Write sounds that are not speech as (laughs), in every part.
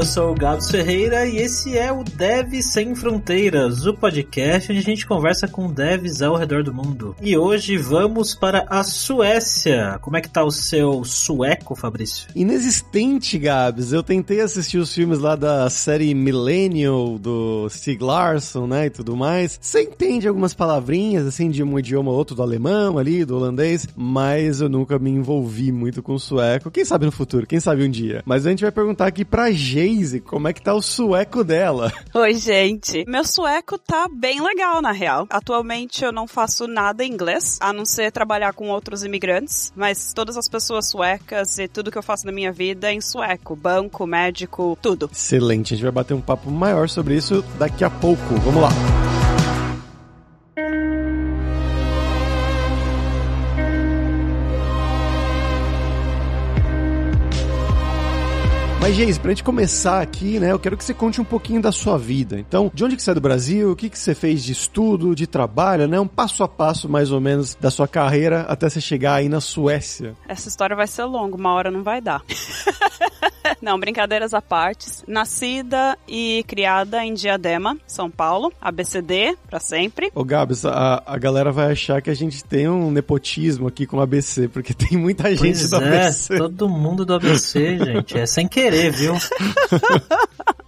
eu sou o Gabs Ferreira e esse é o Dev Sem Fronteiras, o podcast onde a gente conversa com devs ao redor do mundo. E hoje vamos para a Suécia. Como é que tá o seu sueco, Fabrício? Inexistente, Gabs. Eu tentei assistir os filmes lá da série Millennial, do Stieg Larsson, né, e tudo mais. Você entende algumas palavrinhas, assim, de um idioma ou outro, do alemão ali, do holandês, mas eu nunca me envolvi muito com o sueco. Quem sabe no futuro, quem sabe um dia. Mas a gente vai perguntar aqui pra Geise como é que tá o sueco dela. (laughs) Oi, gente. Meu sueco tá bem legal, na real. Atualmente eu não faço nada em inglês, a não ser trabalhar com outros imigrantes, mas todas as pessoas suecas e tudo que eu faço na minha vida é em sueco. Banco, médico, tudo. Excelente. A gente vai bater um papo maior sobre isso daqui a pouco. Vamos lá. Mas, Geis, pra gente começar aqui, né, eu quero que você conte um pouquinho da sua vida. Então, de onde que você é do Brasil? O que que você fez de estudo, de trabalho, né? Um passo a passo, mais ou menos, da sua carreira até você chegar aí na Suécia. Essa história vai ser longa, uma hora não vai dar. (laughs) (laughs) não, brincadeiras à parte. Nascida e criada em Diadema, São Paulo, ABCD, pra sempre. Ô, Gabs, a, a galera vai achar que a gente tem um nepotismo aqui com o ABC, porque tem muita gente Pois do é, ABC. todo mundo do ABC, gente. É sem querer, viu? (laughs)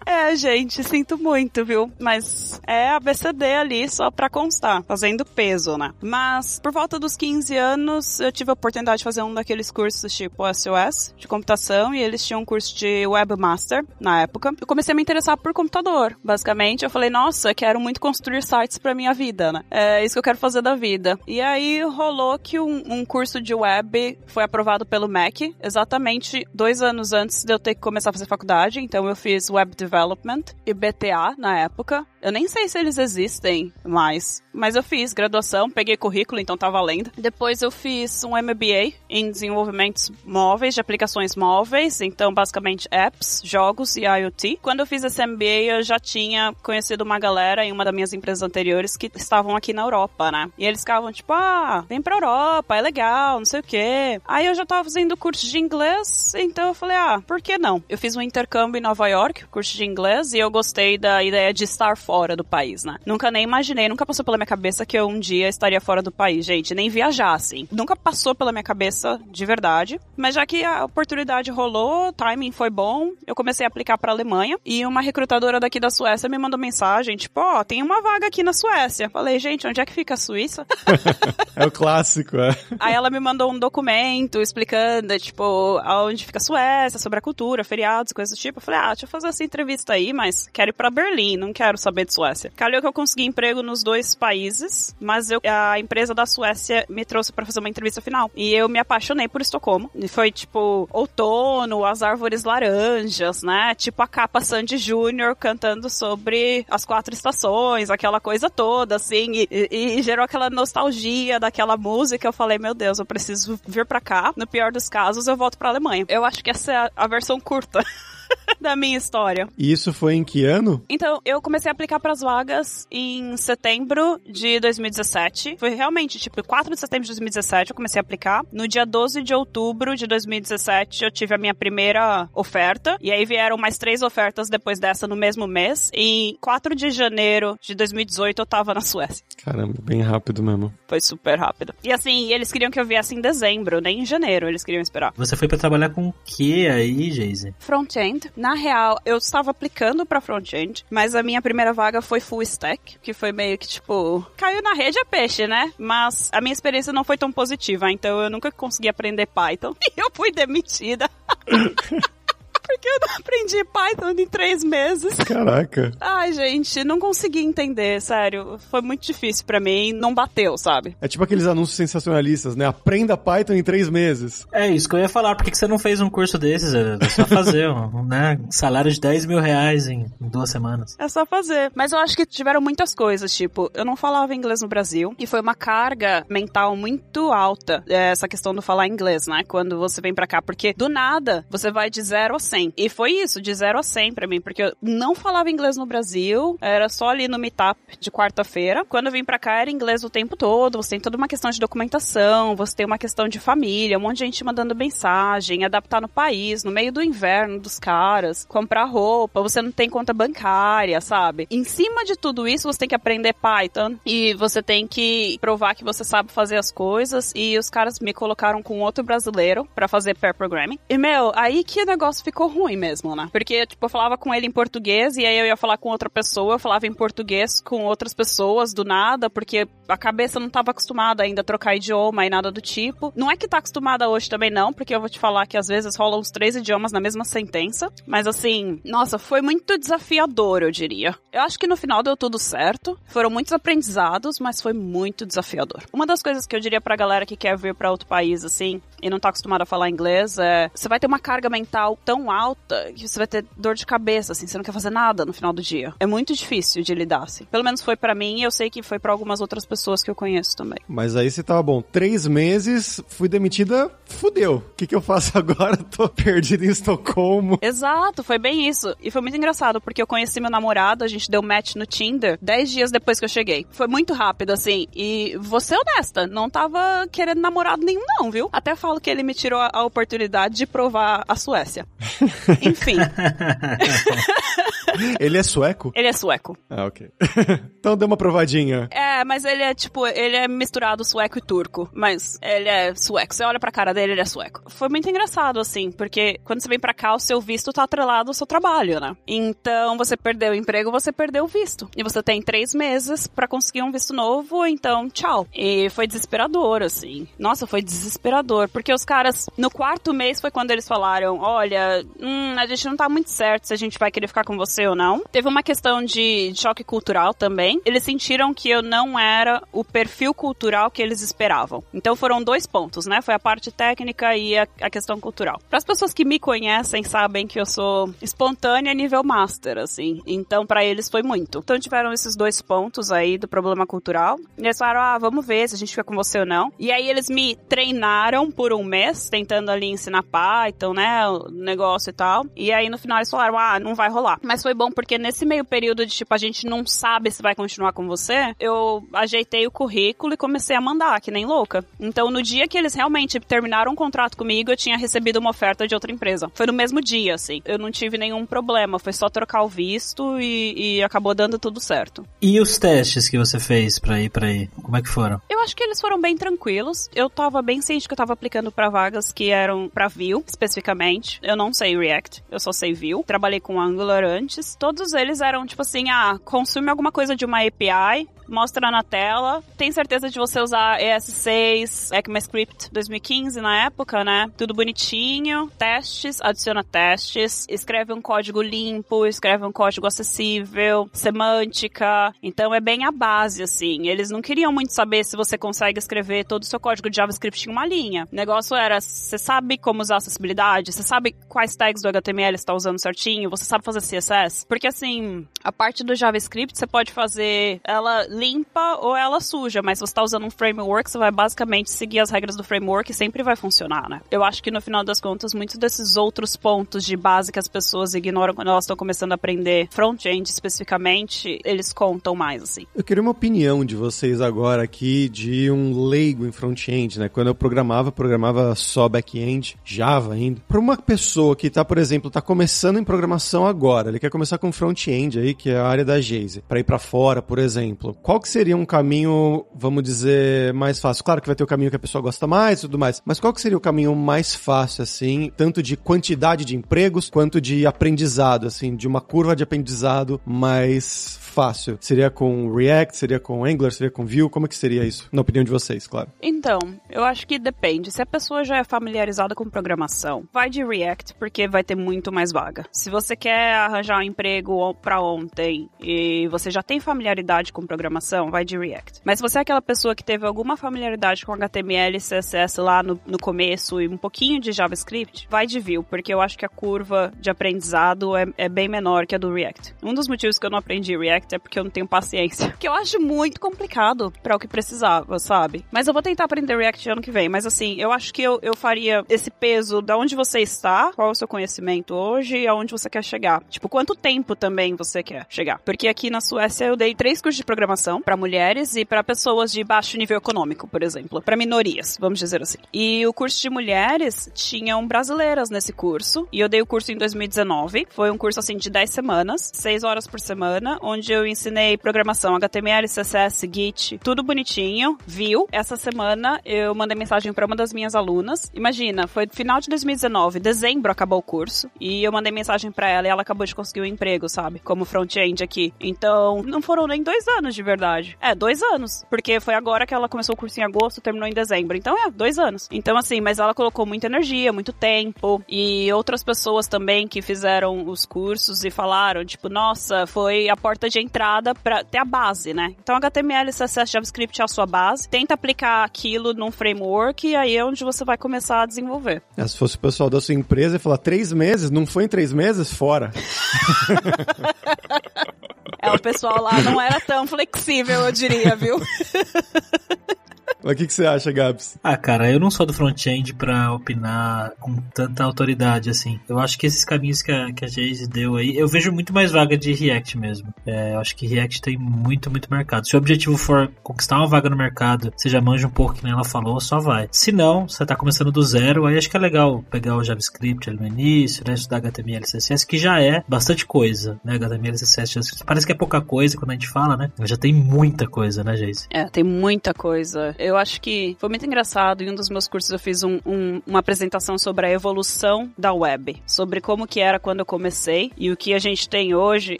É, gente, sinto muito, viu? Mas é ABCD ali só pra constar, fazendo peso, né? Mas por volta dos 15 anos, eu tive a oportunidade de fazer um daqueles cursos tipo SOS, de computação, e eles tinham um curso de webmaster na época. Eu comecei a me interessar por computador, basicamente. Eu falei, nossa, quero muito construir sites pra minha vida, né? É isso que eu quero fazer da vida. E aí rolou que um, um curso de web foi aprovado pelo MEC, exatamente dois anos antes de eu ter que começar a fazer faculdade. Então eu fiz Web Development e BTA na época. Eu nem sei se eles existem mais, mas eu fiz graduação, peguei currículo, então tá valendo. Depois eu fiz um MBA em desenvolvimentos móveis, de aplicações móveis, então basicamente apps, jogos e IoT. Quando eu fiz esse MBA, eu já tinha conhecido uma galera em uma das minhas empresas anteriores que estavam aqui na Europa, né? E eles ficavam tipo, ah, vem pra Europa, é legal, não sei o quê. Aí eu já tava fazendo curso de inglês, então eu falei, ah, por que não? Eu fiz um intercâmbio em Nova York, curso de inglês, e eu gostei da ideia de estar fora do país, né? Nunca nem imaginei, nunca passou pela minha cabeça que eu um dia estaria fora do país, gente, nem viajar, assim. Nunca passou pela minha cabeça de verdade, mas já que a oportunidade rolou, o timing foi bom, eu comecei a aplicar pra Alemanha, e uma recrutadora daqui da Suécia me mandou mensagem, tipo, ó, oh, tem uma vaga aqui na Suécia. Falei, gente, onde é que fica a Suíça? (laughs) é o clássico, é. Aí ela me mandou um documento explicando, tipo, aonde fica a Suécia, sobre a cultura, feriados, coisas do tipo. Eu falei, ah, deixa eu fazer essa entrevista aí, mas quero ir pra Berlim, não quero saber de Suécia. Calhou que eu consegui emprego nos dois países, mas eu, a empresa da Suécia me trouxe para fazer uma entrevista final. E eu me apaixonei por Estocolmo. E foi, tipo, outono, as árvores laranjas, né? Tipo a capa Sandy Júnior cantando sobre as quatro estações, aquela coisa toda, assim, e, e, e gerou aquela nostalgia daquela música. Eu falei, meu Deus, eu preciso vir pra cá. No pior dos casos, eu volto pra Alemanha. Eu acho que essa é a versão curta. (laughs) (laughs) da minha história. E isso foi em que ano? Então, eu comecei a aplicar para as vagas em setembro de 2017. Foi realmente, tipo, 4 de setembro de 2017 eu comecei a aplicar. No dia 12 de outubro de 2017 eu tive a minha primeira oferta. E aí vieram mais três ofertas depois dessa no mesmo mês. E em 4 de janeiro de 2018 eu tava na Suécia. Caramba, bem rápido mesmo. Foi super rápido. E assim, eles queriam que eu viesse em dezembro, nem em janeiro eles queriam esperar. Você foi para trabalhar com o que aí, Geise? Front-end. Na real, eu estava aplicando para front-end, mas a minha primeira vaga foi full stack, que foi meio que tipo, caiu na rede é peixe, né? Mas a minha experiência não foi tão positiva, então eu nunca consegui aprender Python (laughs) e eu fui demitida. (laughs) porque eu não (laughs) aprendi Python em três meses. Caraca. Ai, gente, não consegui entender, sério. Foi muito difícil para mim, não bateu, sabe? É tipo aqueles anúncios sensacionalistas, né? Aprenda Python em três meses. É isso que eu ia falar. Por que você não fez um curso desses? É só fazer, um, (laughs) né? Salário de 10 mil reais em, duas semanas. É só fazer. Mas eu acho que tiveram muitas coisas, tipo, eu não falava inglês no Brasil e foi uma carga mental muito alta essa questão do falar inglês, né? Quando você vem pra cá, porque do nada você vai de 0 a 100. E foi isso, de 0 a 100 pra mim, porque eu não falava inglês no Brasil, era só ali no meetup de quarta-feira. Quando eu vim pra cá era inglês o tempo todo, você tem toda uma questão de documentação, você tem uma questão de família, um monte de gente mandando mensagem, adaptar no país, no meio do inverno dos caras, comprar roupa, você não tem conta bancária, sabe? Em cima de tudo isso, você tem que aprender Python e você tem que provar que você sabe fazer as coisas e os caras me colocaram com outro brasileiro para fazer pair programming. E meu, aí que o negócio ficou ruim mesmo, né? Porque tipo, eu falava com ele em português e aí eu ia falar com outra pessoa, eu falava em português com outras pessoas do nada, porque a cabeça não tava acostumada ainda a trocar idioma e nada do tipo. Não é que tá acostumada hoje também não, porque eu vou te falar que às vezes rolam os três idiomas na mesma sentença, mas assim, nossa, foi muito desafiador, eu diria. Eu acho que no final deu tudo certo. Foram muitos aprendizados, mas foi muito desafiador. Uma das coisas que eu diria pra galera que quer vir para outro país assim, e não tá acostumado a falar inglês, é, você vai ter uma carga mental tão alta que você vai ter dor de cabeça, assim, você não quer fazer nada no final do dia. É muito difícil de lidar, assim. Pelo menos foi para mim e eu sei que foi para algumas outras pessoas que eu conheço também. Mas aí você tava bom, três meses, fui demitida, fudeu. O que, que eu faço (laughs) agora? Tô perdido em Estocolmo. Exato, foi bem isso. E foi muito engraçado, porque eu conheci meu namorado, a gente deu match no Tinder dez dias depois que eu cheguei. Foi muito rápido, assim. E vou ser honesta, não tava querendo namorado nenhum, não, viu? Até falo que ele me tirou a oportunidade de provar a Suécia. (laughs) (laughs) Enfim. (laughs) ele é sueco? Ele é sueco. Ah, ok. (laughs) então deu uma provadinha. É, mas ele é tipo, ele é misturado sueco e turco. Mas ele é sueco. Você olha pra cara dele, ele é sueco. Foi muito engraçado, assim, porque quando você vem pra cá, o seu visto tá atrelado ao seu trabalho, né? Então você perdeu o emprego, você perdeu o visto. E você tem três meses para conseguir um visto novo, então tchau. E foi desesperador, assim. Nossa, foi desesperador. Porque os caras, no quarto mês foi quando eles falaram: olha, hum, a gente não tá muito certo se a gente vai querer ficar com você ou não. Teve uma questão de choque cultural também. Eles sentiram que eu não era o perfil cultural que eles esperavam. Então foram dois pontos, né? Foi a parte técnica e a, a questão cultural. Para as pessoas que me conhecem, sabem que eu sou espontânea nível master, assim. Então para eles foi muito. Então tiveram esses dois pontos aí do problema cultural. E eles falaram: ah, vamos ver se a gente fica com você ou não. E aí eles me treinaram por um mês, tentando ali ensinar Python, né? O negócio e tal. E aí no final eles falaram: ah, não vai rolar. Mas foi bom porque nesse meio período de tipo, a gente não sabe se vai continuar com você, eu ajeitei o currículo e comecei a mandar, que nem louca. Então no dia que eles realmente terminaram um contrato comigo, eu tinha recebido uma oferta de outra empresa. Foi no mesmo dia, assim. Eu não tive nenhum problema, foi só trocar o visto e, e acabou dando tudo certo. E os testes que você fez pra ir pra aí? Como é que foram? Eu acho que eles foram bem tranquilos. Eu tava bem ciente que eu tava aplicando para vagas que eram para Vue, especificamente. Eu não sei React, eu só sei Vue. Trabalhei com Angular antes. Todos eles eram tipo assim, ah, consume alguma coisa de uma API, mostra na tela. Tem certeza de você usar ES6, ECMAScript 2015 na época, né? Tudo bonitinho. Testes, adiciona testes, escreve um código limpo, escreve um código acessível, semântica. Então é bem a base, assim. Eles não queriam muito saber se você consegue escrever todo o seu código de JavaScript em uma linha. O negócio era, você sabe como usar acessibilidade? Você sabe quais tags do HTML está usando certinho? Você sabe fazer CSS? Porque assim, a parte do JavaScript você pode fazer ela limpa ou ela suja, mas se você está usando um framework, você vai basicamente seguir as regras do framework e sempre vai funcionar, né? Eu acho que no final das contas, muitos desses outros pontos de base que as pessoas ignoram quando elas estão começando a aprender front-end especificamente, eles contam mais, assim. Eu queria uma opinião de vocês agora aqui de um leigo em front-end, né? Quando eu programava, programava só back-end, Java ainda. Para uma pessoa que tá, por exemplo, tá começando em programação agora, ele quer começar com front-end aí, que é a área da Jaze, para ir para fora, por exemplo. Qual que seria um caminho, vamos dizer, mais fácil? Claro que vai ter o caminho que a pessoa gosta mais e tudo mais, mas qual que seria o caminho mais fácil, assim, tanto de quantidade de empregos, quanto de aprendizado, assim, de uma curva de aprendizado mais fácil? Seria com React, seria com Angular, seria com Vue? Como é que seria isso? Na opinião de vocês, claro. Então, eu acho que depende. Se a pessoa já é familiarizada com programação, vai de React, porque vai ter muito mais vaga. Se você quer arranjar um emprego para ontem e você já tem familiaridade com programação, vai de React. Mas se você é aquela pessoa que teve alguma familiaridade com HTML CSS lá no, no começo e um pouquinho de JavaScript, vai de Vue, porque eu acho que a curva de aprendizado é, é bem menor que a do React. Um dos motivos que eu não aprendi React é porque eu não tenho paciência, que eu acho muito complicado para o que precisava, sabe? Mas eu vou tentar aprender React ano que vem, mas assim, eu acho que eu, eu faria esse peso da onde você está, qual é o seu conhecimento hoje e aonde você quer chegar. Tipo, quanto tempo também você quer chegar. Porque aqui na Suécia eu dei três cursos de programação para mulheres e para pessoas de baixo nível econômico, por exemplo, para minorias, vamos dizer assim. E o curso de mulheres tinham brasileiras nesse curso, e eu dei o curso em 2019. Foi um curso assim de 10 semanas, 6 horas por semana, onde eu ensinei programação HTML, CSS, Git, tudo bonitinho, viu? Essa semana eu mandei mensagem para uma das minhas alunas. Imagina, foi final de 2019, dezembro acabou o curso, e eu mandei mensagem para ela e ela acabou de conseguir um emprego, sabe? Como front-end aqui. Então, não foram nem dois anos de verdade. É, dois anos. Porque foi agora que ela começou o curso em agosto, terminou em dezembro. Então, é, dois anos. Então, assim, mas ela colocou muita energia, muito tempo. E outras pessoas também que fizeram os cursos e falaram, tipo, nossa, foi a porta de entrada para ter a base, né? Então, HTML, CSS, JavaScript é a sua base. Tenta aplicar aquilo num framework e aí é onde você vai começar a desenvolver. É, se fosse o pessoal da sua empresa e falar três meses, não foi em três meses? Fora. (laughs) é, o pessoal lá não era tão flexível, eu diria, viu? (laughs) Mas o que, que você acha, Gabs? Ah, cara, eu não sou do front-end pra opinar com tanta autoridade assim. Eu acho que esses caminhos que a, que a Jayce deu aí, eu vejo muito mais vaga de React mesmo. É, eu acho que React tem muito, muito mercado. Se o objetivo for conquistar uma vaga no mercado, você já manja um pouco, que nem ela falou, só vai. Se não, você tá começando do zero, aí acho que é legal pegar o JavaScript ali no início, né, estudar HTML, CSS, que já é bastante coisa, né, HTML, CSS, parece que é pouca coisa quando a gente fala, né, já tem muita coisa, né, Jayce? É, tem muita coisa. Eu acho que foi muito engraçado. Em um dos meus cursos eu fiz um, um, uma apresentação sobre a evolução da web, sobre como que era quando eu comecei e o que a gente tem hoje.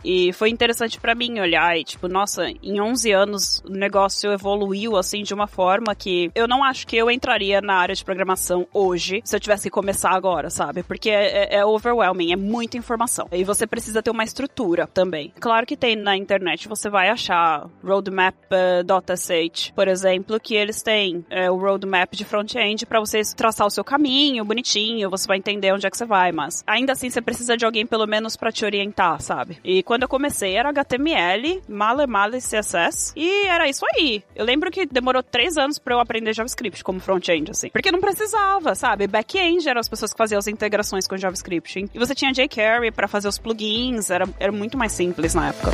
E foi interessante para mim olhar e tipo, nossa, em 11 anos o negócio evoluiu assim de uma forma que eu não acho que eu entraria na área de programação hoje se eu tivesse que começar agora, sabe? Porque é, é, é overwhelming, é muita informação. E você precisa ter uma estrutura também. Claro que tem na internet, você vai achar roadmap.sh, uh, por exemplo, que eles têm é, o roadmap de front-end para você traçar o seu caminho bonitinho, você vai entender onde é que você vai, mas ainda assim você precisa de alguém pelo menos para te orientar, sabe? E quando eu comecei era HTML, male male CSS e era isso aí. Eu lembro que demorou três anos para eu aprender JavaScript como front-end, assim, porque não precisava, sabe? Back-end eram as pessoas que faziam as integrações com JavaScript e você tinha jQuery para fazer os plugins, era, era muito mais simples na época.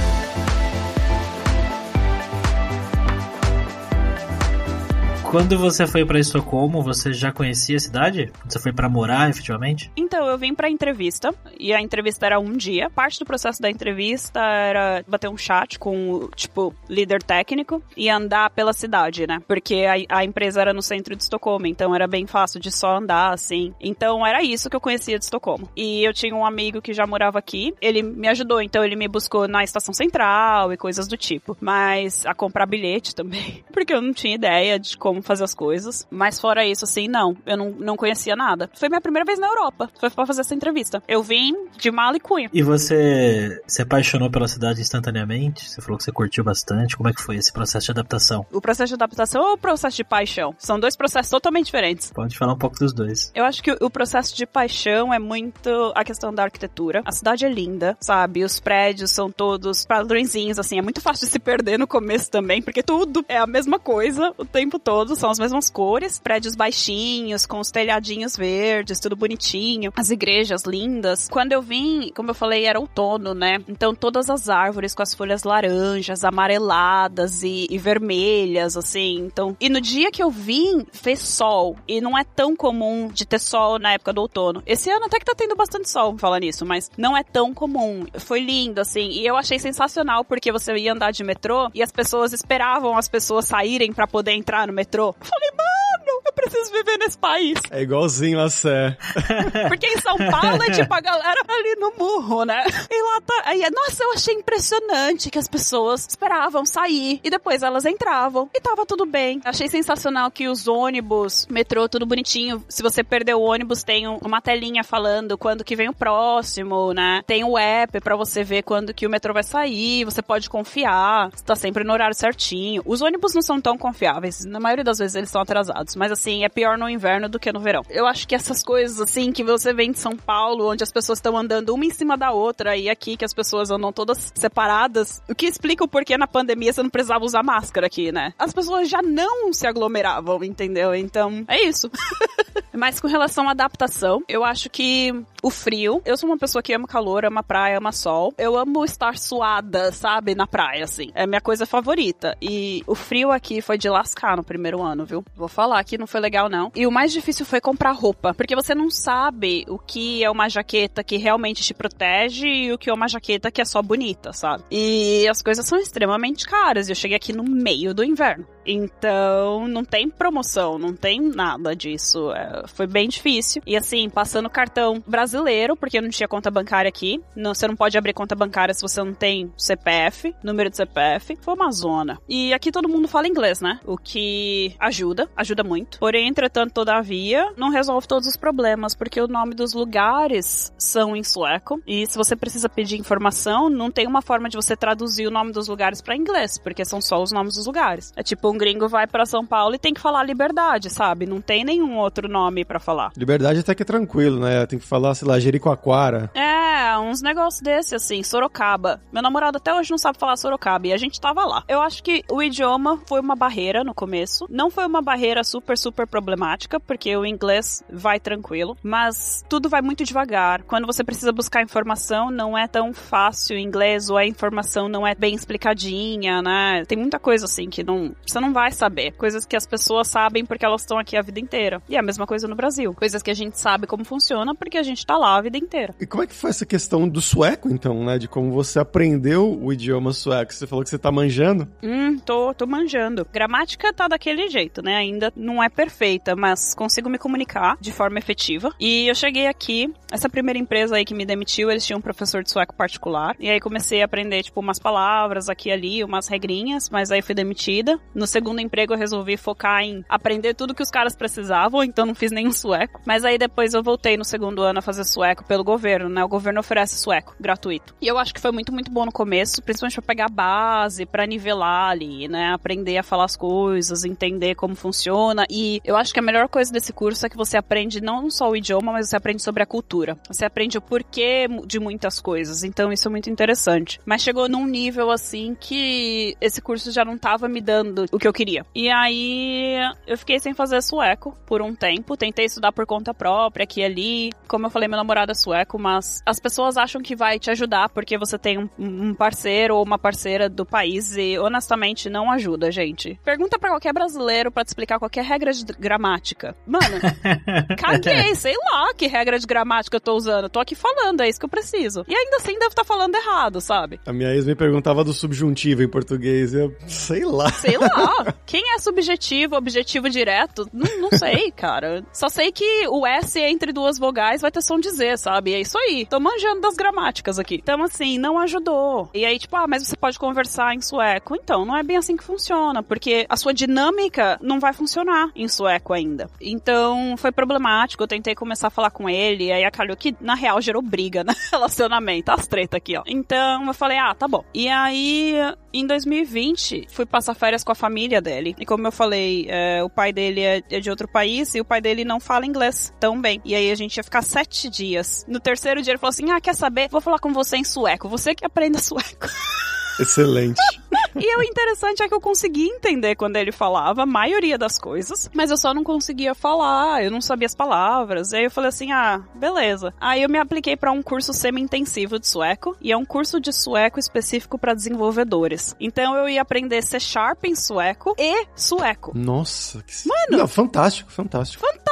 Quando você foi para Estocolmo, você já conhecia a cidade? Você foi para morar, efetivamente? Então, eu vim para entrevista e a entrevista era um dia. Parte do processo da entrevista era bater um chat com, tipo, líder técnico e andar pela cidade, né? Porque a, a empresa era no centro de Estocolmo, então era bem fácil de só andar, assim. Então, era isso que eu conhecia de Estocolmo. E eu tinha um amigo que já morava aqui, ele me ajudou, então ele me buscou na estação central e coisas do tipo. Mas a comprar bilhete também, (laughs) porque eu não tinha ideia de como como fazer as coisas. Mas fora isso, assim, não. Eu não, não conhecia nada. Foi minha primeira vez na Europa. Foi pra fazer essa entrevista. Eu vim de mala e cunha. E você se apaixonou pela cidade instantaneamente? Você falou que você curtiu bastante. Como é que foi esse processo de adaptação? O processo de adaptação ou o processo de paixão? São dois processos totalmente diferentes. Pode falar um pouco dos dois. Eu acho que o processo de paixão é muito a questão da arquitetura. A cidade é linda, sabe? Os prédios são todos padrõezinhos, assim. É muito fácil de se perder no começo também, porque tudo é a mesma coisa o tempo todo todos são as mesmas cores, prédios baixinhos, com os telhadinhos verdes, tudo bonitinho, as igrejas lindas. Quando eu vim, como eu falei, era outono, né? Então todas as árvores com as folhas laranjas, amareladas e, e vermelhas, assim. Então, e no dia que eu vim, fez sol. E não é tão comum de ter sol na época do outono. Esse ano até que tá tendo bastante sol, falar nisso, mas não é tão comum. Foi lindo, assim. E eu achei sensacional porque você ia andar de metrô e as pessoas esperavam as pessoas saírem para poder entrar no metrô metrô. Falei, mano, eu preciso viver nesse país. É igualzinho a Sé. (laughs) Porque em São Paulo é tipo a galera ali no murro, né? E lá tá. Aí, é, nossa, eu achei impressionante que as pessoas esperavam sair e depois elas entravam e tava tudo bem. Achei sensacional que os ônibus, metrô, tudo bonitinho. Se você perdeu o ônibus, tem uma telinha falando quando que vem o próximo, né? Tem o app para você ver quando que o metrô vai sair, você pode confiar, está sempre no horário certinho. Os ônibus não são tão confiáveis, na maioria das vezes eles são atrasados, mas assim, é pior no inverno do que no verão. Eu acho que essas coisas assim que você vê em São Paulo, onde as pessoas estão andando uma em cima da outra e aqui que as pessoas andam todas separadas, o que explica o porquê na pandemia você não precisava usar máscara aqui, né? As pessoas já não se aglomeravam, entendeu? Então, é isso. (laughs) Mas com relação à adaptação, eu acho que o frio, eu sou uma pessoa que ama calor, ama praia, ama sol. Eu amo estar suada, sabe, na praia, assim. É minha coisa favorita. E o frio aqui foi de lascar no primeiro ano, viu? Vou falar que não foi legal, não. E o mais difícil foi comprar roupa. Porque você não sabe o que é uma jaqueta que realmente te protege e o que é uma jaqueta que é só bonita, sabe? E as coisas são extremamente caras. Eu cheguei aqui no meio do inverno. Então, não tem promoção, não tem nada disso. É, foi bem difícil. E assim, passando cartão brasileiro, porque eu não tinha conta bancária aqui. Não, você não pode abrir conta bancária se você não tem CPF, número de CPF. Foi uma zona. E aqui todo mundo fala inglês, né? O que ajuda, ajuda muito. Porém, entretanto, todavia, não resolve todos os problemas, porque o nome dos lugares são em sueco. E se você precisa pedir informação, não tem uma forma de você traduzir o nome dos lugares para inglês, porque são só os nomes dos lugares. É tipo um gringo vai para São Paulo e tem que falar liberdade, sabe? Não tem nenhum outro nome para falar. Liberdade até que é tranquilo, né? Tem que falar, sei lá, Jericoacoara. É, uns negócios desse, assim, Sorocaba. Meu namorado até hoje não sabe falar Sorocaba e a gente tava lá. Eu acho que o idioma foi uma barreira no começo. Não foi uma barreira super, super problemática, porque o inglês vai tranquilo, mas tudo vai muito devagar. Quando você precisa buscar informação, não é tão fácil em inglês ou a informação não é bem explicadinha, né? Tem muita coisa assim que não, você não vai saber. Coisas que as pessoas sabem porque elas estão aqui a vida inteira. E é a mesma coisa no Brasil. Coisas que a gente sabe como funciona porque a gente tá lá a vida inteira. E como é que foi essa questão do sueco, então, né? De como você aprendeu o idioma sueco? Você falou que você tá manjando? Hum, tô, tô manjando. Gramática tá daquele jeito, né? Ainda não é perfeita, mas consigo me comunicar de forma efetiva. E eu cheguei aqui, essa primeira empresa aí que me demitiu, eles tinham um professor de sueco particular. E aí comecei a aprender, tipo, umas palavras aqui e ali, umas regrinhas, mas aí fui demitida. No segundo emprego eu resolvi focar em aprender tudo que os caras precisavam, então não fiz nenhum sueco. Mas aí depois eu voltei no segundo ano a fazer sueco pelo governo, né? O governo oferece sueco gratuito. E eu acho que foi muito, muito bom no começo, principalmente pra pegar base, pra nivelar ali, né? Aprender a falar as coisas, entender como funciona. E eu acho que a melhor coisa desse curso é que você aprende não só o idioma, mas você aprende sobre a cultura. Você aprende o porquê de muitas coisas. Então isso é muito interessante. Mas chegou num nível assim que esse curso já não tava me dando o que eu queria. E aí eu fiquei sem fazer sueco por um tempo. Tentei estudar por conta própria aqui e ali. Como eu falei, meu namorado é sueco, mas as pessoas acham que vai te ajudar porque você tem um, um parceiro ou uma parceira do país e honestamente não ajuda, gente. Pergunta para qualquer brasileiro para te explicar qualquer regra de gramática. Mano, (laughs) caguei, sei lá que regra de gramática eu tô usando. Eu tô aqui falando, é isso que eu preciso. E ainda assim devo estar tá falando errado, sabe? A minha ex me perguntava do subjuntivo em português. Eu sei lá. Sei lá. Quem é subjetivo, objetivo direto? Não, não sei, cara. Só sei que o S entre duas vogais vai ter som de Z, sabe? É isso aí. Tô manjando das gramáticas aqui. Então, assim, não ajudou. E aí, tipo, ah, mas você pode conversar em sueco. Então, não é bem assim que funciona, porque a sua dinâmica não vai funcionar em sueco ainda. Então, foi problemático. Eu tentei começar a falar com ele, e aí acalhou que, na real, gerou briga, né? (laughs) Relacionamento, as treta aqui, ó. Então, eu falei, ah, tá bom. E aí, em 2020, fui passar férias com a família dele. E como eu falei, é, o pai dele é, é, de outro país e o pai dele não fala inglês tão bem. E aí a gente ia ficar sete dias. No terceiro dia ele falou assim: Ah, quer saber? Vou falar com você em sueco. Você que aprenda sueco. (laughs) Excelente. (laughs) e o interessante é que eu consegui entender quando ele falava a maioria das coisas, mas eu só não conseguia falar, eu não sabia as palavras. E aí eu falei assim: ah, beleza. Aí eu me apliquei para um curso semi-intensivo de sueco, e é um curso de sueco específico para desenvolvedores. Então eu ia aprender C Sharp em sueco e sueco. Nossa, que. Mano! Não, fantástico, fantástico. Fantástico!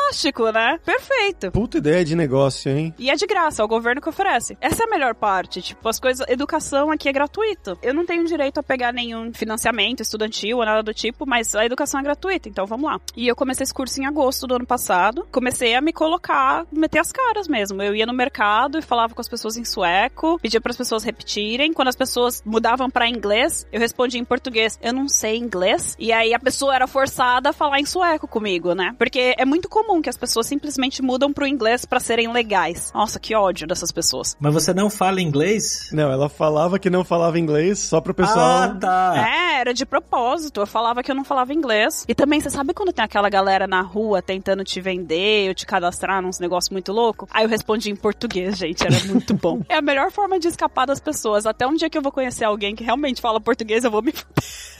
né? Perfeito. Puta ideia de negócio, hein? E é de graça, é o governo que oferece. Essa é a melhor parte. Tipo, as coisas. Educação aqui é gratuito. Eu não tenho direito a pegar nenhum financiamento estudantil ou nada do tipo, mas a educação é gratuita, então vamos lá. E eu comecei esse curso em agosto do ano passado. Comecei a me colocar, meter as caras mesmo. Eu ia no mercado e falava com as pessoas em sueco, pedia para as pessoas repetirem. Quando as pessoas mudavam para inglês, eu respondia em português. Eu não sei inglês. E aí a pessoa era forçada a falar em sueco comigo, né? Porque é muito comum que as pessoas simplesmente mudam pro inglês para serem legais. Nossa, que ódio dessas pessoas. Mas você não fala inglês? Não, ela falava que não falava inglês só pro pessoal. Ah, tá. É, era de propósito. Eu falava que eu não falava inglês. E também, você sabe quando tem aquela galera na rua tentando te vender ou te cadastrar nos negócios muito louco? Aí eu respondi em português, gente. Era muito (laughs) bom. é a melhor forma de escapar das pessoas. Até um dia que eu vou conhecer alguém que realmente fala português, eu vou me.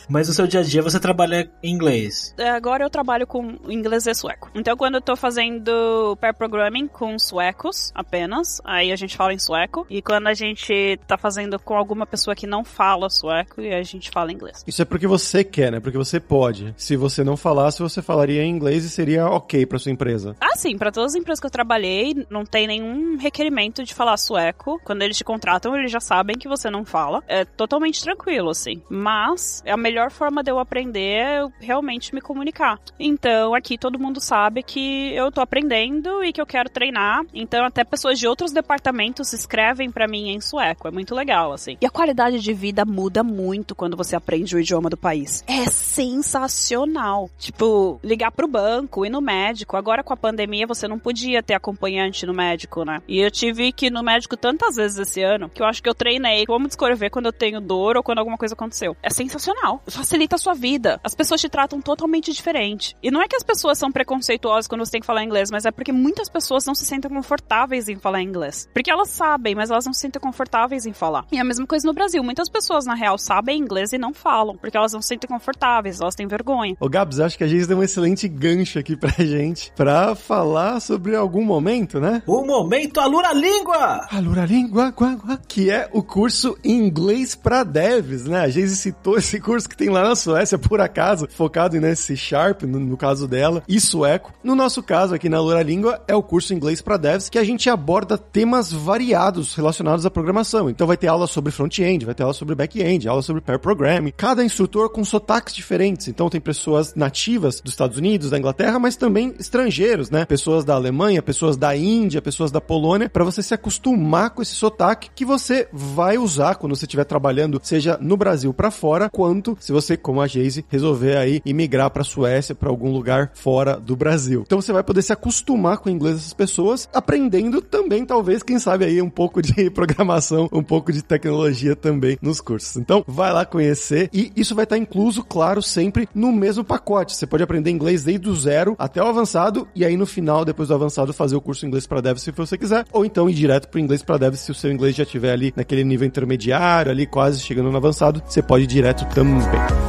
Mas no seu dia a dia você trabalha em inglês. É, Agora eu trabalho com inglês e sueco. Então quando eu tô fazendo pair programming com suecos apenas, aí a gente fala em sueco. E quando a gente tá fazendo com alguma pessoa que não fala sueco, e a gente fala inglês. Isso é porque você quer, né? Porque você pode. Se você não falasse, você falaria em inglês e seria ok pra sua empresa. Ah, sim, pra todas as empresas que eu trabalhei, não tem nenhum requerimento de falar sueco. Quando eles te contratam, eles já sabem que você não fala. É totalmente tranquilo, assim. Mas a melhor forma de eu aprender é eu realmente me comunicar. Então, aqui todo mundo sabe que eu tô aprendendo e que eu quero treinar. Então, até pessoas de outros departamentos escrevem pra mim em sueco. É muito legal, assim. E a qualidade de vida muda muito quando você aprende o idioma do país. É sensacional. Tipo, ligar pro banco, ir no médico. Agora com a pandemia você não podia ter acompanhante no médico, né? E eu tive que ir no médico tantas vezes esse ano que eu acho que eu treinei como descrever quando eu tenho dor ou quando alguma coisa aconteceu. É sensacional. Facilita a sua vida. As pessoas te tratam totalmente diferente. E não é que as pessoas são preconceituosas quando você tem que falar inglês, mas é porque muitas pessoas não se sentem confortáveis em falar inglês. Porque elas sabem, mas elas não se sentem confortáveis em falar. E a mesma coisa no Brasil. Muitas pessoas, na real, sabem inglês e não falam, porque elas não se sentem confortáveis, elas têm vergonha. Ô Gabs, acho que a gente deu um excelente gancho aqui pra gente pra falar sobre algum momento, né? O momento Alura Língua! Alura Língua, guá, guá, que é o curso Inglês pra Devs, né? A Geise citou esse curso que tem lá na Suécia, por acaso, focado nesse Sharp, no, no caso dela, e sueco. No nosso caso, aqui na Alura Língua, é o curso Inglês pra Devs, que a gente aborda temas variados relacionados à programação. Então vai ter aula sobre front-end, vai ter aula sobre back-end, aula sobre pair programming. Cada instrutor com sotaques diferentes. Então tem pessoas nativas dos Estados Unidos, da Inglaterra, mas também estrangeiros, né? Pessoas da Alemanha, pessoas da Índia, pessoas da Polônia, para você se acostumar com esse sotaque que você vai usar quando você estiver trabalhando, seja no Brasil para fora, quanto se você, como a Geise, resolver aí imigrar para Suécia, para algum lugar fora do Brasil. Então você vai poder se acostumar com o inglês dessas pessoas, aprendendo também, talvez, quem sabe aí um pouco de (laughs) programação, um pouco de tecnologia também nos cursos. Então, vai lá conhecer e isso vai estar incluso, claro, sempre no mesmo pacote. Você pode aprender inglês desde o zero até o avançado e aí no final, depois do avançado, fazer o curso inglês para dev se você quiser, ou então ir direto pro inglês para dev se o seu inglês já estiver ali naquele nível intermediário, ali quase chegando no avançado, você pode ir direto também.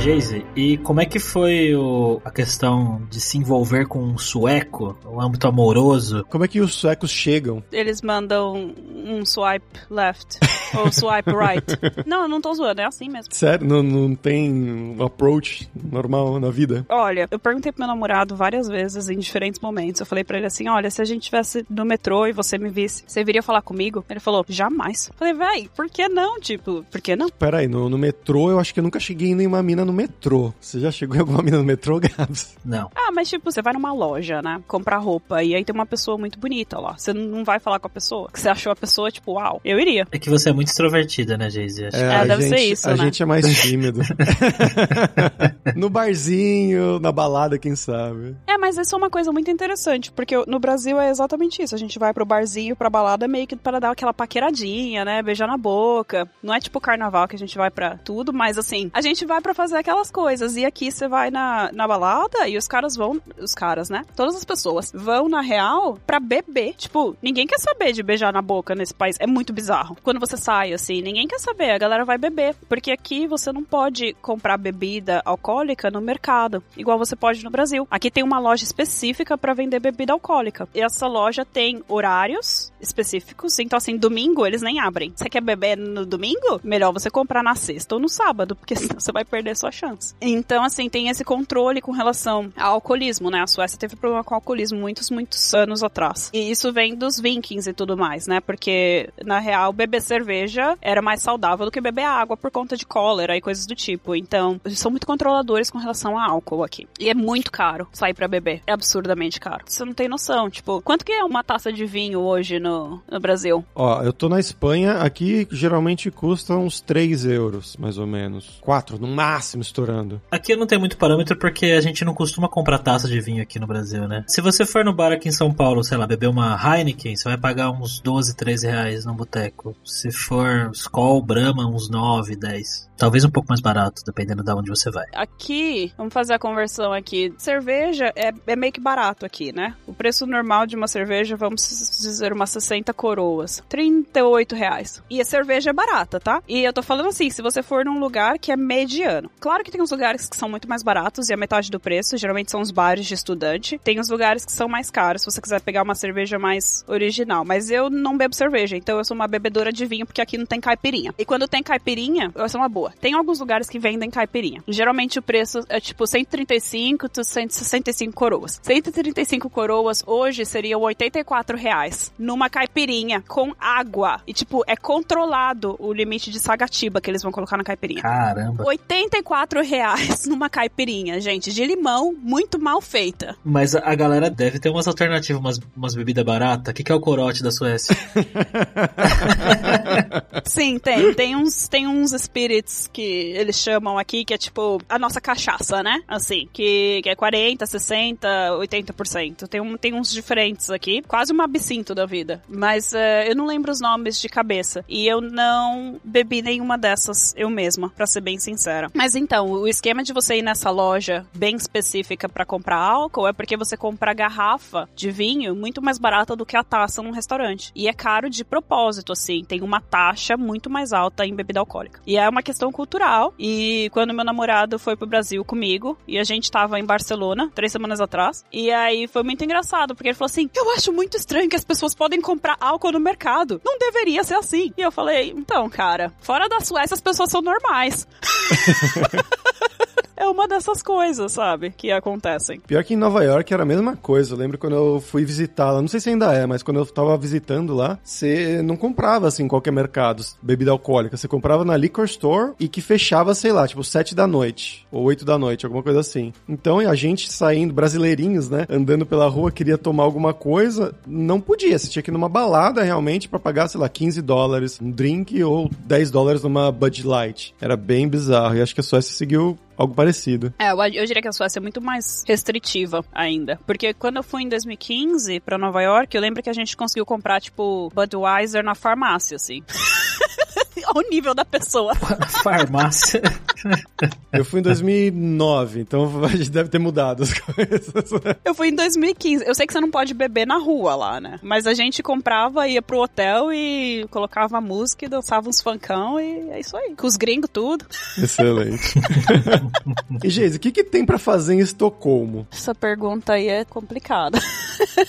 Geise, e como é que foi o- a questão de se envolver com um sueco, o âmbito amoroso? Como é que os suecos chegam? Eles mandam um swipe left (laughs) ou swipe right. não, eu não tô zoando, é assim mesmo. Sério, não, não tem um approach normal na vida? Olha, eu perguntei pro meu namorado várias vezes em diferentes momentos. Eu falei pra ele assim: olha, se a gente tivesse no metrô e você me visse, você viria falar comigo? Ele falou: jamais. Eu falei, véi, por que não? Tipo, por que não? Pera aí, no, no metrô eu acho que eu nunca cheguei em nenhuma mina no metrô. Você já chegou em alguma (laughs) mina no metrô, Gabs? Não. Ah, mas tipo, você vai numa loja, né? Comprar roupa e aí tem uma pessoa muito bonita lá. Você não vai falar com a pessoa. Que você achou a pessoa, tipo, uau, eu iria. É que você é muito extrovertida, né, Geise? Acho- É, a deve gente, ser isso, A né? gente é mais tímido. (laughs) no barzinho, na balada, quem sabe. É, mas isso é uma coisa muito interessante, porque no Brasil é exatamente isso. A gente vai pro barzinho, pra balada, meio que para dar aquela paqueradinha, né? Beijar na boca. Não é tipo carnaval que a gente vai pra tudo, mas assim, a gente vai pra fazer aquelas coisas. E aqui você vai na, na balada e os caras vão. Os caras, né? Todas as pessoas vão, na real, pra beber. Tipo, ninguém quer saber de beijar na boca nesse país. É muito bizarro. Quando você sai, assim. Ninguém quer saber, a galera vai beber. Porque aqui você não pode comprar bebida alcoólica no mercado, igual você pode no Brasil. Aqui tem uma loja específica para vender bebida alcoólica. E essa loja tem horários específicos, então assim, domingo eles nem abrem. Você quer beber no domingo? Melhor você comprar na sexta ou no sábado, porque (laughs) senão você vai perder sua chance. Então, assim, tem esse controle com relação ao alcoolismo, né? A Suécia teve problema com alcoolismo muitos, muitos anos atrás. E isso vem dos vikings e tudo mais, né? Porque, na real, beber cerveja era mais saudável do que beber água por conta de cólera e coisas do tipo. Então, eles são muito controladores com relação a álcool aqui. E é muito caro sair para beber. É absurdamente caro. Você não tem noção. Tipo, quanto que é uma taça de vinho hoje no, no Brasil? Ó, eu tô na Espanha, aqui geralmente custa uns 3 euros, mais ou menos. 4, no máximo, estourando. Aqui não tem muito parâmetro porque a gente não costuma comprar taça de vinho aqui no Brasil, né? Se você for no bar aqui em São Paulo, sei lá, beber uma Heineken, você vai pagar uns 12, 13 reais no boteco. Se for Skol, Brahma, uns 9, 10. Talvez um pouco mais barato, dependendo de onde você vai. Aqui, vamos fazer a conversão aqui. Cerveja é, é meio que barato aqui, né? O preço normal de uma cerveja, vamos dizer, umas 60 coroas. 38 reais. E a cerveja é barata, tá? E eu tô falando assim, se você for num lugar que é mediano. Claro que tem uns lugares que são muito mais baratos e a metade do preço, geralmente são os bares de estudante. Tem os lugares que são mais caros, se você quiser pegar uma cerveja mais original. Mas eu não bebo cerveja, então eu sou uma bebedora de vinho, porque aqui não tem caipirinha. E quando tem caipirinha, eu sou uma boa. Tem alguns lugares que vendem caipirinha. Geralmente o preço é tipo 135 to 165 coroas. 135 coroas hoje seriam 84 reais numa caipirinha com água. E tipo, é controlado o limite de sagatiba que eles vão colocar na caipirinha. Caramba. 84 reais (laughs) numa caipirinha, gente, de limão, muito mal feita. Mas a galera deve ter umas alternativas, umas, umas bebidas baratas. O que, que é o corote da Suécia? (laughs) Sim, tem. Tem uns, tem uns spirits que eles chamam aqui, que é tipo a nossa cachaça, né? Assim, que, que é 40, 60, 80%. Tem, um, tem uns diferentes aqui. Quase um absinto da vida. Mas uh, eu não lembro os nomes de cabeça. E eu não bebi nenhuma dessas eu mesma, para ser bem sincera. Mas então, o esquema de você ir nessa loja bem específica para comprar álcool é porque você compra garrafa de vinho muito mais barata do que a taça num restaurante. E é caro de propósito, assim. Tem uma taxa muito mais alta em bebida alcoólica. E é uma questão cultural. E quando meu namorado foi pro Brasil comigo, e a gente tava em Barcelona, três semanas atrás, e aí foi muito engraçado, porque ele falou assim: Eu acho muito estranho que as pessoas podem comprar álcool no mercado. Não deveria ser assim. E eu falei: Então, cara, fora da Suécia as pessoas são normais. (laughs) é uma dessas coisas, sabe? Que acontecem. Pior que em Nova York era a mesma coisa. Eu lembro quando eu fui visitá-la, não sei se ainda é, mas quando eu tava visitando lá, você não comprava assim em qualquer mercado bebida alcoólica. Você comprava na liquor store e que fechava, sei lá, tipo sete da noite ou oito da noite, alguma coisa assim. Então a gente saindo, brasileirinhos, né, andando pela rua, queria tomar alguma coisa, não podia. Você tinha que ir numa balada realmente para pagar, sei lá, 15 dólares um drink ou 10 dólares numa Bud Light. Era bem bizarro. E acho que a Suécia seguiu algo parecido. É, eu, eu, diria que a Suécia é muito mais restritiva ainda. Porque quando eu fui em 2015 para Nova York, eu lembro que a gente conseguiu comprar, tipo, Budweiser na farmácia, assim. (laughs) (laughs) ao nível da pessoa. (laughs) Farmácia. Eu fui em 2009, então (laughs) a gente deve ter mudado as coisas. Eu fui em 2015. Eu sei que você não pode beber na rua lá, né? Mas a gente comprava, ia pro hotel e colocava música e dançava uns funkão e é isso aí. Com os gringos tudo. Excelente. e, Geise, o que, que tem para fazer em Estocolmo? Essa pergunta aí é complicada.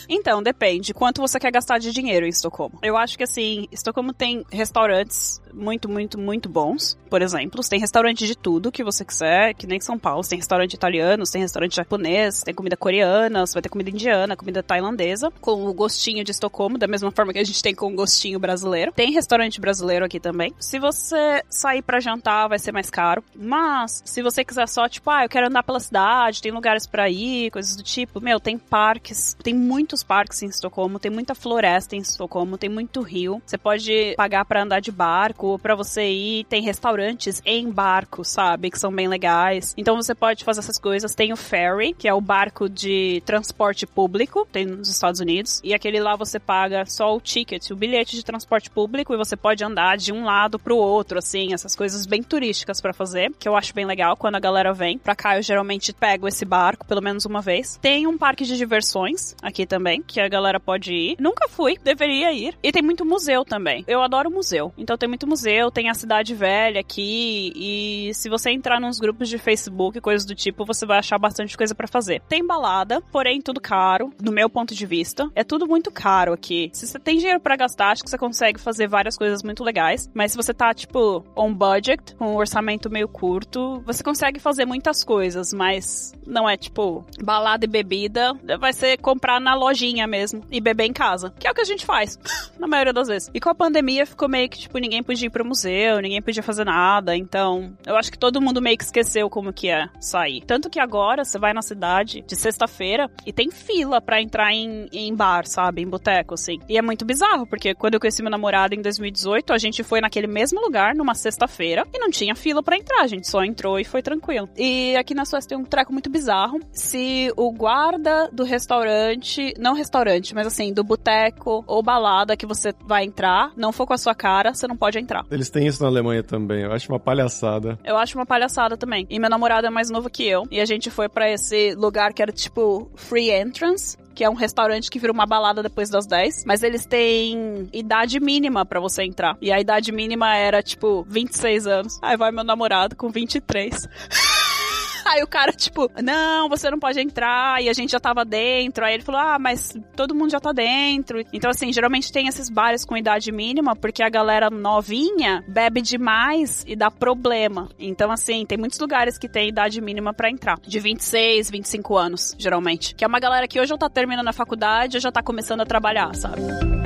então, depende. Quanto você quer gastar de dinheiro em Estocolmo? Eu acho que, assim, Estocolmo tem restaurantes muito, muito, muito bons. Por exemplo, tem restaurante de tudo que você quiser, que nem São Paulo. Tem restaurante italiano, tem restaurante japonês, tem comida coreana, você vai ter comida indiana, comida tailandesa, com o gostinho de Estocolmo, da mesma forma que a gente tem com o gostinho brasileiro. Tem restaurante brasileiro aqui também. Se você sair para jantar, vai ser mais caro. Mas, se você quiser só, tipo, ah, eu quero andar pela cidade, tem lugares para ir, coisas do tipo, meu, tem parques, tem muitos parques em Estocolmo, tem muita floresta em Estocolmo, tem muito rio. Você pode pagar para andar de barco, para você ir, tem restaurantes em barcos sabe? Que são bem legais. Então você pode fazer essas coisas. Tem o ferry, que é o barco de transporte público, tem nos Estados Unidos. E aquele lá você paga só o ticket, o bilhete de transporte público, e você pode andar de um lado pro outro, assim, essas coisas bem turísticas para fazer, que eu acho bem legal quando a galera vem. Pra cá eu geralmente pego esse barco pelo menos uma vez. Tem um parque de diversões aqui também, que a galera pode ir. Nunca fui, deveria ir. E tem muito museu também. Eu adoro museu. Então tem muito museu, tem a cidade velha aqui e se você entrar nos grupos de Facebook, coisas do tipo, você vai achar bastante coisa para fazer. Tem balada, porém tudo caro, no meu ponto de vista. É tudo muito caro aqui. Se você tem dinheiro para gastar, acho que você consegue fazer várias coisas muito legais, mas se você tá tipo on budget, com um orçamento meio curto, você consegue fazer muitas coisas, mas não é tipo balada e bebida, vai ser comprar na lojinha mesmo e beber em casa, que é o que a gente faz (laughs) na maioria das vezes. E com a pandemia ficou meio que tipo ninguém podia ir pro museu, ninguém podia fazer nada, então eu acho que todo mundo meio que esqueceu como que é sair. Tanto que agora você vai na cidade de sexta-feira e tem fila para entrar em, em bar, sabe, em boteco assim. E é muito bizarro, porque quando eu conheci meu namorado em 2018, a gente foi naquele mesmo lugar numa sexta-feira e não tinha fila para entrar, a gente só entrou e foi tranquilo. E aqui na Suécia tem um treco muito bizarro. Se o guarda do restaurante, não restaurante, mas assim, do boteco ou balada que você vai entrar, não for com a sua cara, você não pode entrar. Eles têm isso na Alemanha também, eu acho uma palhaçada. Eu acho uma palhaçada também. E meu namorado é mais novo que eu, e a gente foi para esse lugar que era tipo free entrance, que é um restaurante que vira uma balada depois das 10, mas eles têm idade mínima para você entrar. E a idade mínima era tipo 26 anos. Aí vai meu namorado com 23. (laughs) Aí o cara, tipo, não, você não pode entrar. E a gente já tava dentro. Aí ele falou, ah, mas todo mundo já tá dentro. Então, assim, geralmente tem esses bares com idade mínima, porque a galera novinha bebe demais e dá problema. Então, assim, tem muitos lugares que tem idade mínima para entrar. De 26, 25 anos, geralmente. Que é uma galera que hoje já tá terminando a faculdade ou já tá começando a trabalhar, sabe?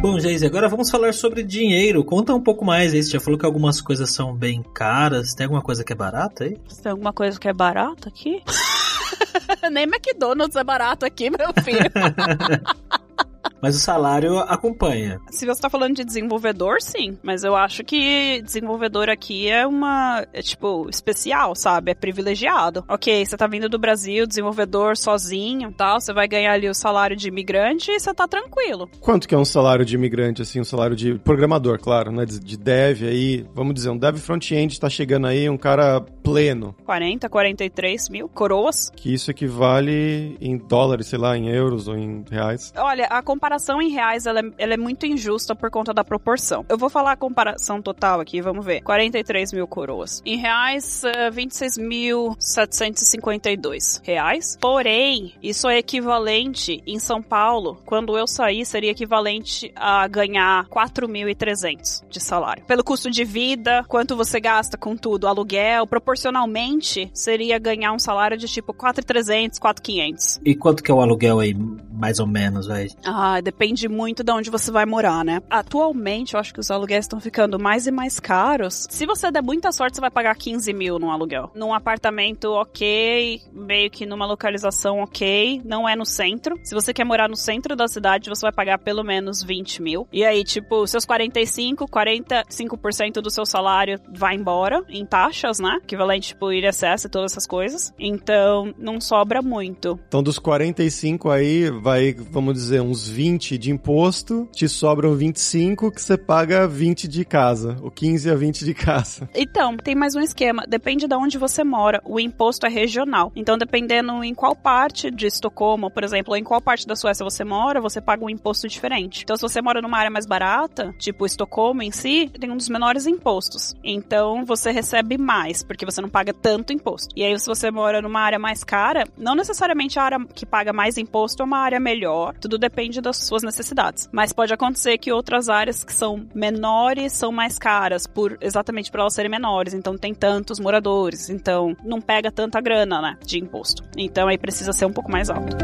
Bom, Geise, agora vamos falar sobre dinheiro. Conta um pouco mais aí. Você já falou que algumas coisas são bem caras. Tem alguma coisa que é barata aí? Tem alguma coisa que é barata aqui? (laughs) Nem McDonald's é barato aqui, meu filho. (laughs) Mas o salário acompanha. Se você tá falando de desenvolvedor, sim. Mas eu acho que desenvolvedor aqui é uma. É tipo, especial, sabe? É privilegiado. Ok, você tá vindo do Brasil, desenvolvedor sozinho tal. Você vai ganhar ali o salário de imigrante e você tá tranquilo. Quanto que é um salário de imigrante, assim? Um salário de programador, claro, né? De dev aí. Vamos dizer, um dev front-end tá chegando aí, um cara pleno. 40, 43 mil coroas. Que isso equivale em dólares, sei lá, em euros ou em reais. Olha, a comparação em reais ela é, ela é, muito injusta por conta da proporção. Eu vou falar a comparação total aqui, vamos ver. 43 mil coroas. Em reais, uh, eh, 26.752 reais. Porém, isso é equivalente em São Paulo, quando eu saí, seria equivalente a ganhar 4.300 de salário. Pelo custo de vida, quanto você gasta com tudo, aluguel, proporcionalmente, seria ganhar um salário de tipo 4.300, 4.500. E quanto que é o aluguel aí, mais ou menos, velho? Ah, depende muito de onde você vai morar, né? Atualmente, eu acho que os aluguéis estão ficando mais e mais caros. Se você der muita sorte, você vai pagar 15 mil num aluguel. Num apartamento ok, meio que numa localização ok, não é no centro. Se você quer morar no centro da cidade, você vai pagar pelo menos 20 mil. E aí, tipo, seus 45, 45% do seu salário vai embora em taxas, né? Equivalente, tipo, IRSS e todas essas coisas. Então, não sobra muito. Então, dos 45 aí, vai, vamos dizer, uns 20 de imposto, te sobram 25 que você paga 20 de casa, o 15 a 20 de casa. (laughs) Então, tem mais um esquema, depende de onde você mora, o imposto é regional. Então, dependendo em qual parte de Estocolmo, por exemplo, ou em qual parte da Suécia você mora, você paga um imposto diferente. Então, se você mora numa área mais barata, tipo Estocolmo em si, tem um dos menores impostos. Então, você recebe mais, porque você não paga tanto imposto. E aí, se você mora numa área mais cara, não necessariamente a área que paga mais imposto é uma área melhor, tudo depende depende das suas necessidades. Mas pode acontecer que outras áreas que são menores são mais caras, por exatamente por elas serem menores. Então tem tantos moradores, então não pega tanta grana, né, de imposto. Então aí precisa ser um pouco mais alto.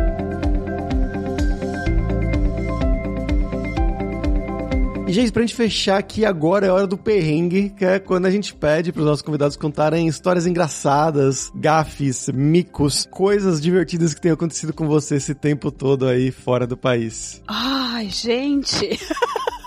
E, gente, pra gente fechar aqui agora é hora do perrengue, que é quando a gente pede pros nossos convidados contarem histórias engraçadas, gafes, micos, coisas divertidas que tenham acontecido com você esse tempo todo aí fora do país. Ai, gente. (laughs)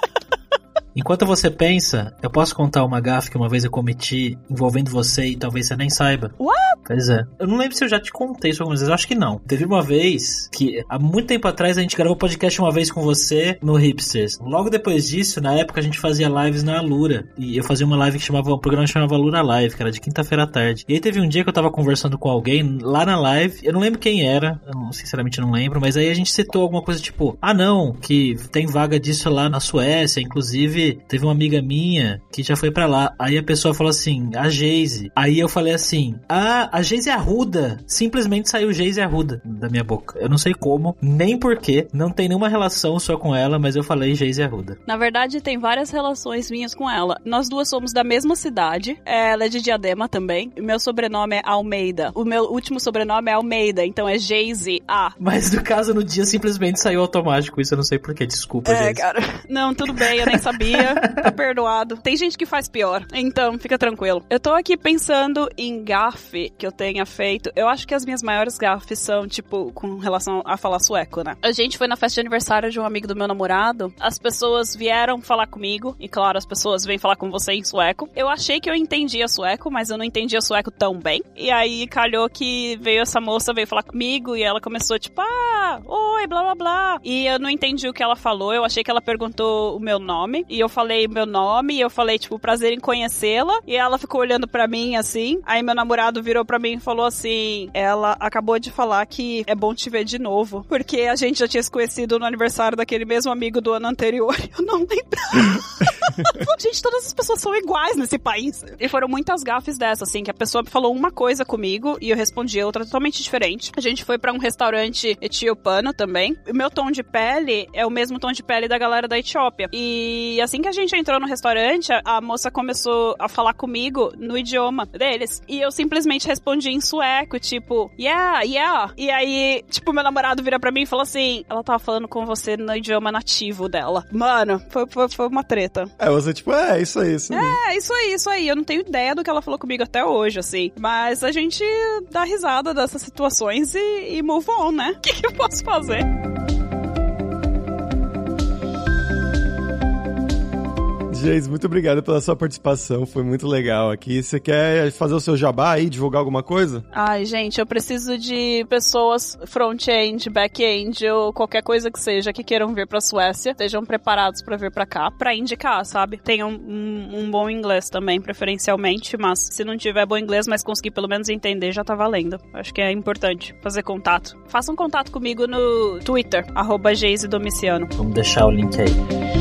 Enquanto você pensa, eu posso contar uma gafe que uma vez eu cometi envolvendo você e talvez você nem saiba. What? Pois é. Eu não lembro se eu já te contei isso algumas vezes, eu acho que não. Teve uma vez que, há muito tempo atrás, a gente gravou podcast uma vez com você no Hipsters. Logo depois disso, na época a gente fazia lives na Alura. E eu fazia uma live que chamava, o programa chamava Alura Live, que era de quinta-feira à tarde. E aí teve um dia que eu tava conversando com alguém lá na live, eu não lembro quem era, eu não, sinceramente não lembro, mas aí a gente citou alguma coisa tipo, ah não, que tem vaga disso lá na Suécia, inclusive teve uma amiga minha que já foi para lá. Aí a pessoa falou assim, a Geise. Aí eu falei assim, ah, a Geise Arruda. Simplesmente saiu Geise Arruda da minha boca. Eu não sei como, nem porquê, não tem nenhuma relação só com ela, mas eu falei Geise Arruda. Na verdade, tem várias relações minhas com ela. Nós duas somos da mesma cidade, ela é de Diadema também. O meu sobrenome é Almeida. O meu último sobrenome é Almeida, então é Geise A. Mas no caso, no dia simplesmente saiu automático, isso eu não sei porquê, desculpa, É, cara. Não, tudo bem, eu nem (laughs) sabia. Tá perdoado. Tem gente que faz pior, então fica tranquilo. Eu tô aqui pensando em gafe que eu tenha feito. Eu acho que as minhas maiores gafes são, tipo, com relação a falar sueco, né? A gente foi na festa de aniversário de um amigo do meu namorado. As pessoas vieram falar comigo. E claro, as pessoas vêm falar com você em sueco. Eu achei que eu entendia sueco, mas eu não entendia sueco tão bem. E aí calhou que veio essa moça, veio falar comigo e ela começou, tipo, ah, oi, blá blá blá. E eu não entendi o que ela falou. Eu achei que ela perguntou o meu nome. E eu falei meu nome. E eu falei, tipo, prazer em conhecê-la. E ela ficou olhando pra mim assim. Aí meu namorado virou pra mim e falou assim: Ela acabou de falar que é bom te ver de novo. Porque a gente já tinha se conhecido no aniversário daquele mesmo amigo do ano anterior. (laughs) Eu não lembro. (laughs) gente, todas as pessoas são iguais nesse país. E foram muitas gafes dessas, assim, que a pessoa falou uma coisa comigo e eu respondi outra totalmente diferente. A gente foi pra um restaurante etiopano também. O meu tom de pele é o mesmo tom de pele da galera da Etiópia. E assim que a gente entrou no restaurante, a- a moça começou a falar comigo no idioma deles. E eu simplesmente respondi em sueco, tipo, yeah, yeah. E aí, tipo, meu namorado vira pra mim e fala assim: ela tava falando com você no idioma nativo dela. Mano, foi, foi, foi uma treta. É, você tipo, é, isso aí, isso aí. É, isso aí, isso aí. Eu não tenho ideia do que ela falou comigo até hoje, assim. Mas a gente dá risada dessas situações e, e move on, né? (laughs) O que, que eu posso fazer? Geis, muito obrigado pela sua participação, foi muito legal aqui. Você quer fazer o seu jabá aí, divulgar alguma coisa? Ai, gente, eu preciso de pessoas front-end, back-end ou qualquer coisa que seja que queiram vir pra Suécia, estejam preparados pra vir pra cá, pra indicar, sabe? Tenham um, um bom inglês também, preferencialmente, mas se não tiver bom inglês, mas conseguir pelo menos entender, já tá valendo. Acho que é importante fazer contato. Façam contato comigo no Twitter, arroba. Vamos deixar o link aí.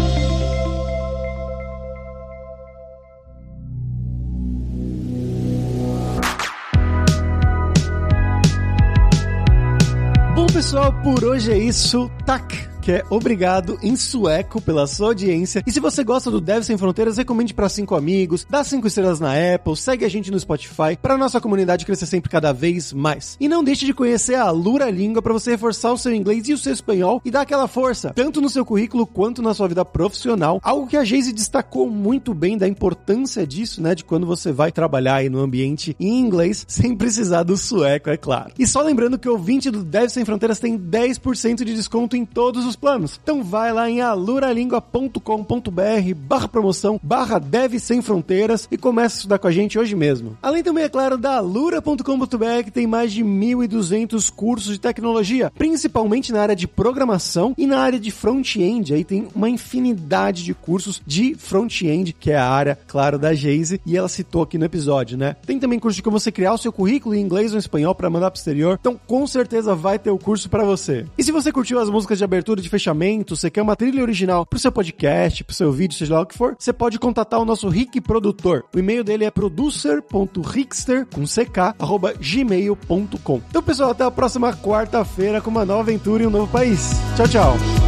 Pessoal, por hoje é isso. Tac! Que é obrigado em sueco pela sua audiência. E se você gosta do Deve Sem Fronteiras, recomende para cinco amigos, dá cinco estrelas na Apple, segue a gente no Spotify para nossa comunidade crescer sempre cada vez mais. E não deixe de conhecer a Lura Língua para você reforçar o seu inglês e o seu espanhol e dar aquela força, tanto no seu currículo quanto na sua vida profissional. Algo que a Geise destacou muito bem da importância disso, né, de quando você vai trabalhar aí no ambiente em inglês (laughs) sem precisar do sueco, é claro. E só lembrando que o ouvinte do Deve Sem Fronteiras tem 10% de desconto em todos os planos. Então vai lá em aluralingua.com.br barra promoção barra Deve Sem Fronteiras e começa a estudar com a gente hoje mesmo. Além também, é claro, da alura.com.br que tem mais de 1.200 cursos de tecnologia, principalmente na área de programação e na área de front-end. Aí tem uma infinidade de cursos de front-end, que é a área, claro, da Geise, e ela citou aqui no episódio, né? Tem também curso de como você criar o seu currículo em inglês ou em espanhol para mandar pro exterior. Então, com certeza vai ter o curso para você. E se você curtiu as músicas de abertura e de fechamento, você quer uma trilha original pro seu podcast, pro seu vídeo, seja lá o que for, você pode contatar o nosso Rick Produtor. O e-mail dele é producer.rickster com ck, arroba gmail.com. Então, pessoal, até a próxima quarta-feira com uma nova aventura em um novo país. Tchau, tchau.